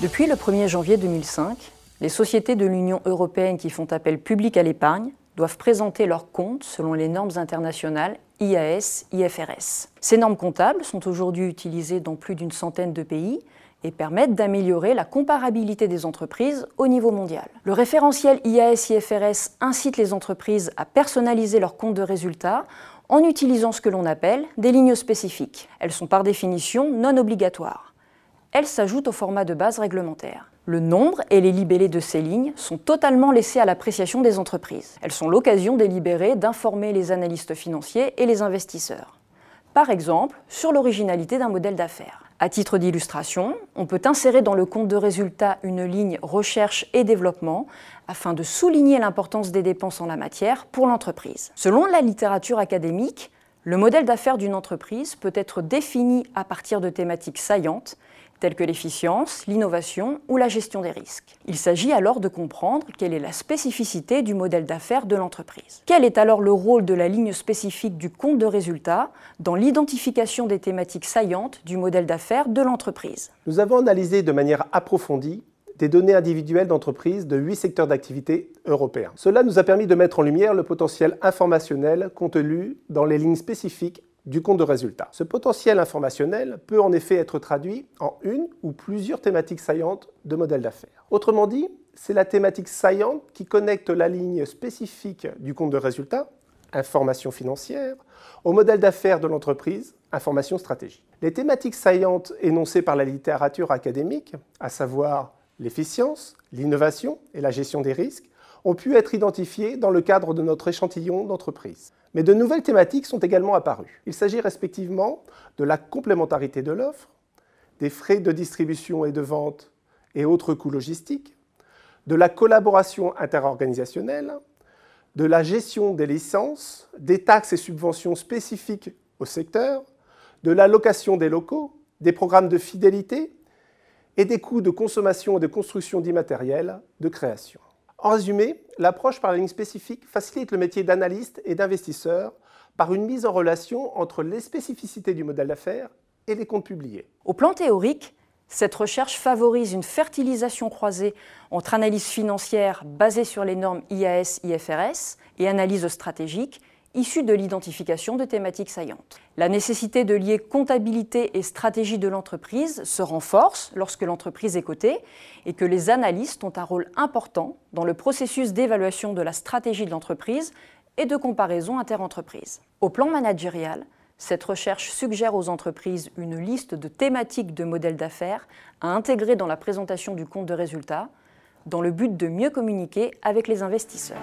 Depuis le 1er janvier 2005, les sociétés de l'Union européenne qui font appel public à l'épargne doivent présenter leurs comptes selon les normes internationales IAS, IFRS. Ces normes comptables sont aujourd'hui utilisées dans plus d'une centaine de pays et permettent d'améliorer la comparabilité des entreprises au niveau mondial. Le référentiel IAS-IFRS incite les entreprises à personnaliser leurs comptes de résultats en utilisant ce que l'on appelle des lignes spécifiques. Elles sont par définition non obligatoires. Elles s'ajoutent au format de base réglementaire. Le nombre et les libellés de ces lignes sont totalement laissés à l'appréciation des entreprises. Elles sont l'occasion délibérée d'informer les analystes financiers et les investisseurs. Par exemple, sur l'originalité d'un modèle d'affaires. À titre d'illustration, on peut insérer dans le compte de résultat une ligne recherche et développement afin de souligner l'importance des dépenses en la matière pour l'entreprise. Selon la littérature académique, le modèle d'affaires d'une entreprise peut être défini à partir de thématiques saillantes telles que l'efficience, l'innovation ou la gestion des risques. Il s'agit alors de comprendre quelle est la spécificité du modèle d'affaires de l'entreprise. Quel est alors le rôle de la ligne spécifique du compte de résultat dans l'identification des thématiques saillantes du modèle d'affaires de l'entreprise? Nous avons analysé de manière approfondie des données individuelles d'entreprises de huit secteurs d'activité européens. Cela nous a permis de mettre en lumière le potentiel informationnel contenu dans les lignes spécifiques du compte de résultat. Ce potentiel informationnel peut en effet être traduit en une ou plusieurs thématiques saillantes de modèle d'affaires. Autrement dit, c'est la thématique saillante qui connecte la ligne spécifique du compte de résultat, information financière, au modèle d'affaires de l'entreprise, information stratégique. Les thématiques saillantes énoncées par la littérature académique, à savoir l'efficience, l'innovation et la gestion des risques, ont pu être identifiées dans le cadre de notre échantillon d'entreprise. Mais de nouvelles thématiques sont également apparues. Il s'agit respectivement de la complémentarité de l'offre, des frais de distribution et de vente et autres coûts logistiques, de la collaboration interorganisationnelle, de la gestion des licences, des taxes et subventions spécifiques au secteur, de la location des locaux, des programmes de fidélité et des coûts de consommation et de construction d'immatériel de création. En résumé, l'approche par la ligne spécifique facilite le métier d'analyste et d'investisseur par une mise en relation entre les spécificités du modèle d'affaires et les comptes publiés. Au plan théorique, cette recherche favorise une fertilisation croisée entre analyse financière basée sur les normes IAS-IFRS et analyse stratégique issue de l'identification de thématiques saillantes. La nécessité de lier comptabilité et stratégie de l'entreprise se renforce lorsque l'entreprise est cotée et que les analystes ont un rôle important dans le processus d'évaluation de la stratégie de l'entreprise et de comparaison interentreprises. Au plan managérial, cette recherche suggère aux entreprises une liste de thématiques de modèles d'affaires à intégrer dans la présentation du compte de résultats dans le but de mieux communiquer avec les investisseurs.